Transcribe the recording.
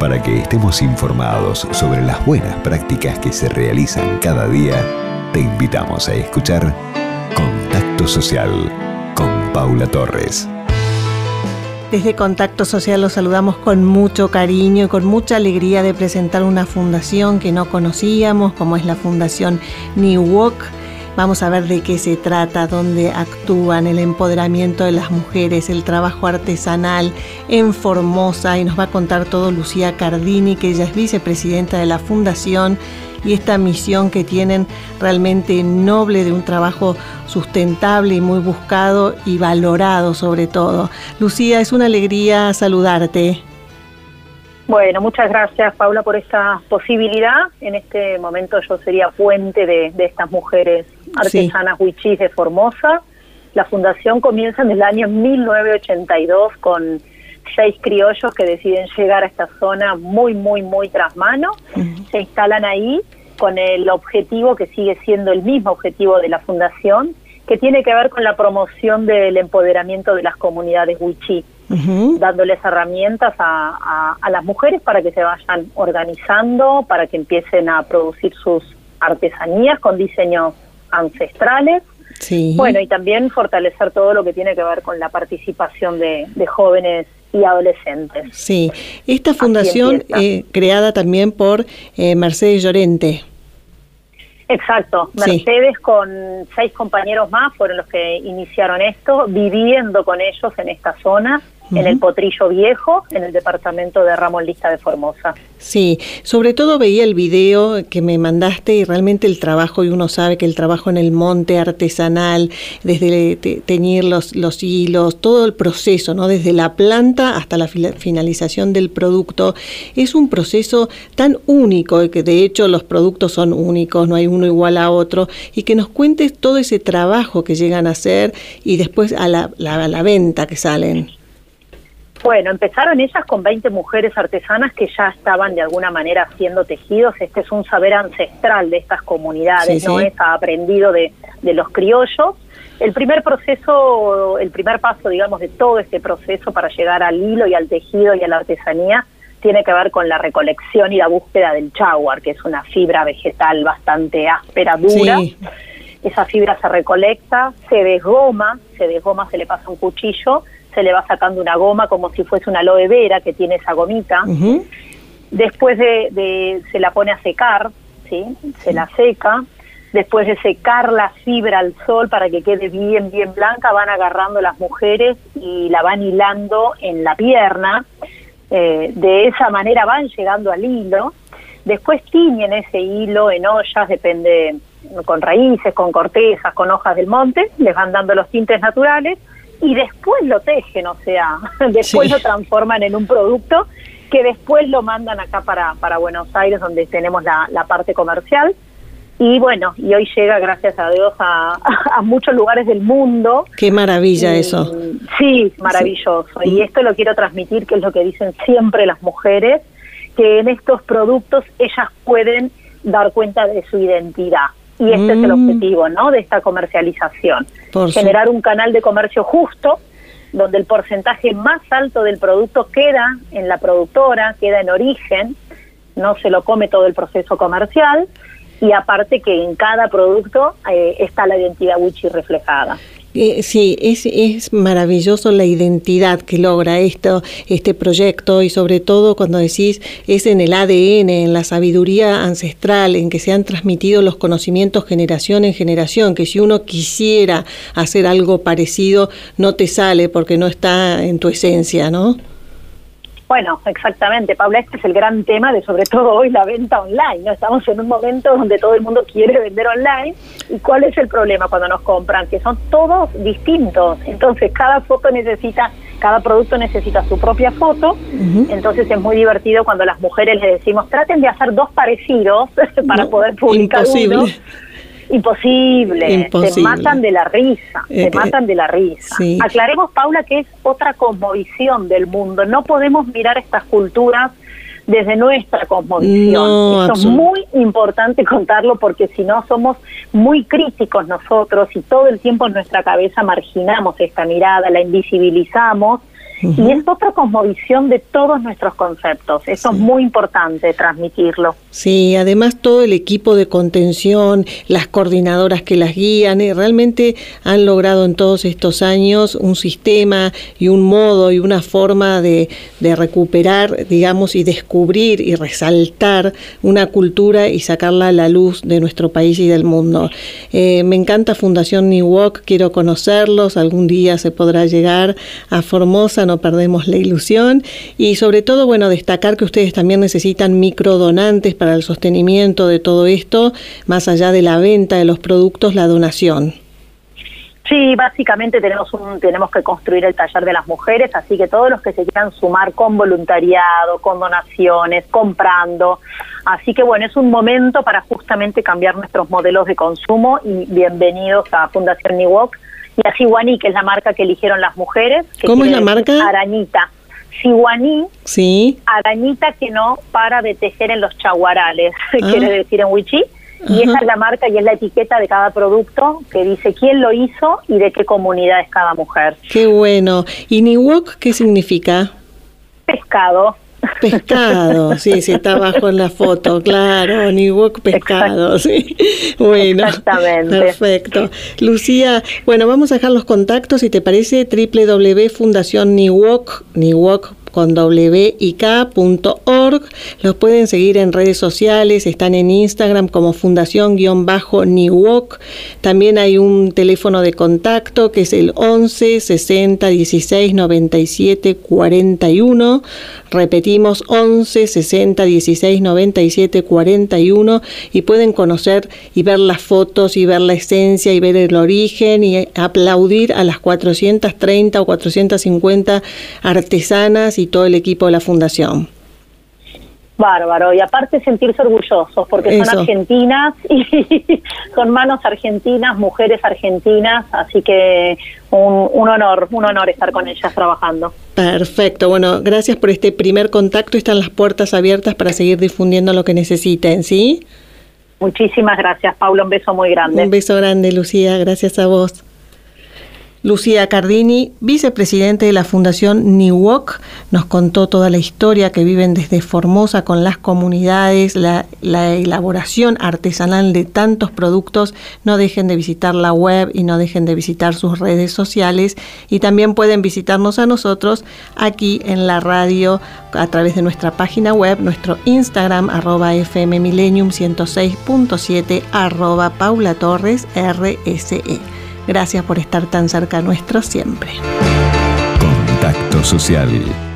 Para que estemos informados sobre las buenas prácticas que se realizan cada día, te invitamos a escuchar Contacto Social con Paula Torres. Desde Contacto Social los saludamos con mucho cariño y con mucha alegría de presentar una fundación que no conocíamos, como es la Fundación New Walk Vamos a ver de qué se trata, dónde actúan, el empoderamiento de las mujeres, el trabajo artesanal en Formosa y nos va a contar todo Lucía Cardini, que ella es vicepresidenta de la fundación y esta misión que tienen realmente noble de un trabajo sustentable y muy buscado y valorado sobre todo. Lucía, es una alegría saludarte. Bueno, muchas gracias Paula por esta posibilidad. En este momento yo sería fuente de, estas mujeres artesanas huichis de Formosa. La fundación comienza en el año 1982 con seis criollos que deciden llegar a esta zona muy, muy, muy tras mano. Se instalan ahí con el objetivo que sigue siendo el mismo objetivo de la fundación, que tiene que ver con la promoción del empoderamiento de las comunidades huichí dándoles herramientas a, las mujeres para que se vayan organizando, para que empiecen a producir sus artesanías con diseños ancestrales. Bueno, y también fortalecer todo lo que tiene que ver con la participación de, jóvenes y adolescentes. Sí, esta fundación eh, creada también por eh, Mercedes Llorente. Exacto, Mercedes con seis compañeros más fueron los que iniciaron esto, viviendo con ellos en esta zona en el Potrillo Viejo, en el departamento de Ramón Lista de Formosa. Sí, sobre todo veía el video que me mandaste y realmente el trabajo, y uno sabe que el trabajo en el monte artesanal, desde teñir los, los hilos, todo el proceso, ¿no? desde la planta hasta la finalización del producto, es un proceso tan único, que de hecho los productos son únicos, no hay uno igual a otro, y que nos cuentes todo ese trabajo que llegan a hacer y después a la, a la venta que salen. Bueno, empezaron ellas con 20 mujeres artesanas que ya estaban de alguna manera haciendo tejidos. Este es un saber ancestral de estas comunidades, no es aprendido de, de los criollos. El primer proceso, el primer paso, digamos, de todo este proceso para llegar al hilo y al tejido y a la artesanía tiene que ver con la recolección y la búsqueda del chaguar, que es una fibra vegetal bastante áspera, dura. Esa fibra se recolecta, se desgoma, se desgoma, se le pasa un cuchillo se le va sacando una goma como si fuese una aloe vera que tiene esa gomita. Después de, se la pone a secar, ¿sí? se la seca. Después de secar la fibra al sol para que quede bien, bien blanca, van agarrando las mujeres y la van hilando en la pierna. Eh, de esa manera van llegando al hilo. Después tiñen ese hilo en ollas, depende con raíces, con cortezas, con hojas del monte, les van dando los tintes naturales y después lo tejen, o sea, después lo transforman en un producto que después lo mandan acá para, para Buenos Aires, donde tenemos la, la parte comercial. Y bueno, y hoy llega, gracias a Dios, a, a muchos lugares del mundo. Qué maravilla eso. Sí, maravilloso. Y esto lo quiero transmitir, que es lo que dicen siempre las mujeres, que en estos productos ellas pueden dar cuenta de su identidad y este es el mm. objetivo ¿no? de esta comercialización. Generar un canal de comercio justo, donde el porcentaje más alto del producto queda en la productora, queda en origen, no se lo come todo el proceso comercial, y aparte que en cada producto eh, está la identidad Wichi reflejada. Eh, sí, es, es maravilloso la identidad que logra esto, este proyecto y sobre todo cuando decís es en el ADN, en la sabiduría ancestral, en que se han transmitido los conocimientos generación en generación, que si uno quisiera hacer algo parecido no te sale porque no está en tu esencia, ¿no? Bueno, exactamente, Paula, este es el gran tema de sobre todo hoy la venta online. ¿no? Estamos en un momento donde todo el mundo quiere vender online. ¿Y cuál es el problema cuando nos compran? Que son todos distintos. Entonces, cada foto necesita, cada producto necesita su propia foto. Entonces, es muy divertido cuando las mujeres les decimos, traten de hacer dos parecidos para poder publicar uno Imposible. Se matan de la risa. se eh, matan de la risa. Aclaremos, Paula, que es otra cosmovisión del mundo. No podemos mirar estas culturas desde nuestra cosmovisión. es muy importante contarlo porque si no somos muy críticos nosotros y todo el tiempo en nuestra cabeza marginamos esta mirada, la invisibilizamos Y es otra cosmovisión de todos nuestros conceptos. Eso es muy importante transmitirlo. Sí, además todo el equipo de contención, las coordinadoras que las guían, eh, realmente han logrado en todos estos años un sistema y un modo y una forma de, de recuperar, digamos, y descubrir y resaltar una cultura y sacarla a la luz de nuestro país y del mundo. Eh, me encanta Fundación New Walk, quiero conocerlos, algún día se podrá llegar a Formosa, no perdemos la ilusión. Y sobre todo, bueno, destacar que ustedes también necesitan microdonantes para el sostenimiento de todo esto, más allá de la venta de los productos, la donación. Sí, básicamente tenemos un, tenemos que construir el taller de las mujeres, así que todos los que se quieran sumar con voluntariado, con donaciones, comprando, así que bueno, es un momento para justamente cambiar nuestros modelos de consumo y bienvenidos a Fundación Niwok y a que es la marca que eligieron las mujeres. ¿Cómo es la marca? Arañita. Siwani, sí. arañita que no para de tejer en los chaguarales, quiere ah. decir en Wichí y esa es la marca y es la etiqueta de cada producto que dice quién lo hizo y de qué comunidad es cada mujer. Qué bueno. ¿Y Niwok qué significa? Pescado. Pescado, sí, sí, está abajo en la foto, claro, Niwok pescado, sí. Bueno, Exactamente. perfecto. Lucía, bueno, vamos a dejar los contactos, si te parece, Niwok con wik.org. Los pueden seguir en redes sociales, están en Instagram como fundación-niwok. También hay un teléfono de contacto que es el 11 60 16 97 41. Repetimos 11 60 16 97 41 y pueden conocer y ver las fotos y ver la esencia y ver el origen y aplaudir a las 430 o 450 artesanas y todo el equipo de la fundación. Bárbaro, y aparte sentirse orgullosos, porque son argentinas y son manos argentinas, mujeres argentinas, así que un, un, honor, un honor estar con ellas trabajando. Perfecto, bueno, gracias por este primer contacto, están las puertas abiertas para seguir difundiendo lo que necesiten, ¿sí? Muchísimas gracias, Paula, un beso muy grande. Un beso grande, Lucía, gracias a vos. Lucía Cardini, vicepresidente de la Fundación Niwok, nos contó toda la historia que viven desde Formosa con las comunidades, la, elaboración artesanal de tantos productos. No dejen de visitar la web y no dejen de visitar sus redes sociales y también pueden visitarnos a nosotros aquí en la radio a través de nuestra página web, nuestro Instagram arroba FM Millennium 106.7 arroba Paula Torres RSE. Gracias por estar tan cerca nuestro siempre. Contacto social.